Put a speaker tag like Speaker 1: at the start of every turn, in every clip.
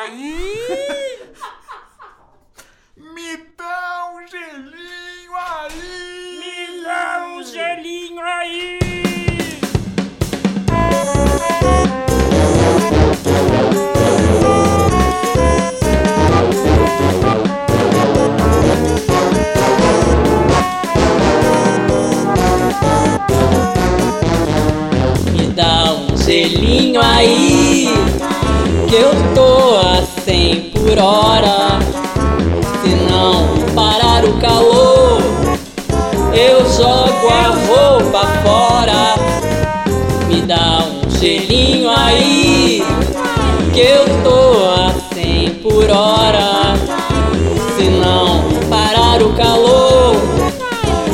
Speaker 1: aí!
Speaker 2: Me dá um gelinho aí!
Speaker 1: Me dá um gelinho aí!
Speaker 3: Me dá um gelinho aí Que eu tô a 100 por hora. Se não parar o calor Eu jogo a roupa fora. Me dá um gelinho aí Que eu tô a 100 por hora. Se não parar o calor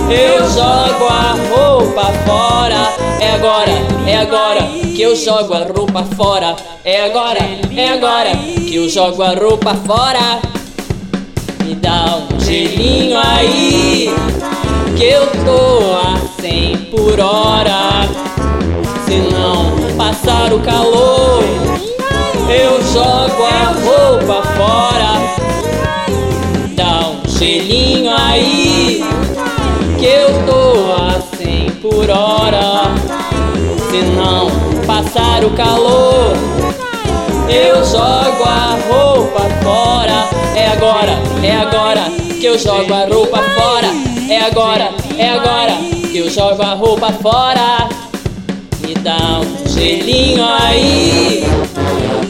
Speaker 3: eu jogo a roupa fora. É agora, é agora eu jogo a roupa fora. É agora, é agora que eu jogo a roupa fora. Me dá um gelinho aí, que eu tô a 100 por hora. Se não passar o calor, eu jogo a roupa fora. Dá um gelinho aí que eu tô a 100 por hora. Se não passar o calor, eu jogo a roupa fora. É agora, é agora que eu jogo a roupa fora. É agora, é agora que eu jogo a roupa fora. Me dá um gelinho aí,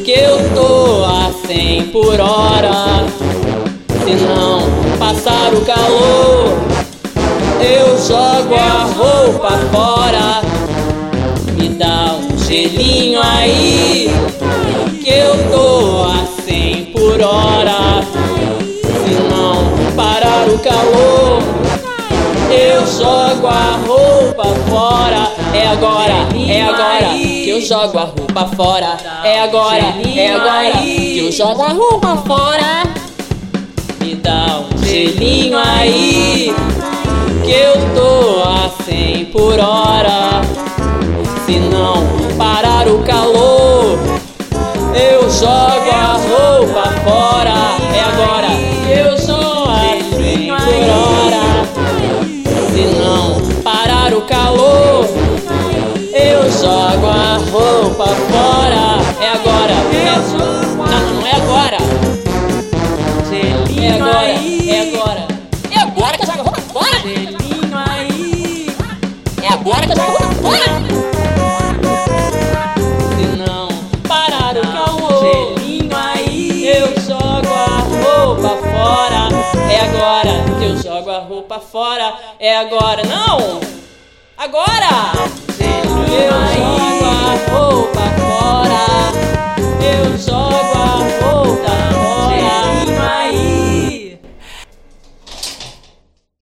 Speaker 3: que eu tô a 100 por hora. Se não passar o calor, eu jogo a roupa fora. Me dá um gelinho aí, que eu tô a 100 por hora. Se não parar o calor, eu jogo a roupa fora. É agora, é agora que eu jogo a roupa fora. É agora, é agora que eu jogo a roupa fora. Me dá um gelinho aí que eu tô a 100 por hora. Se não parar o calor, eu jogo a roupa fora. Agora que eu jogo a roupa fora. É agora, não!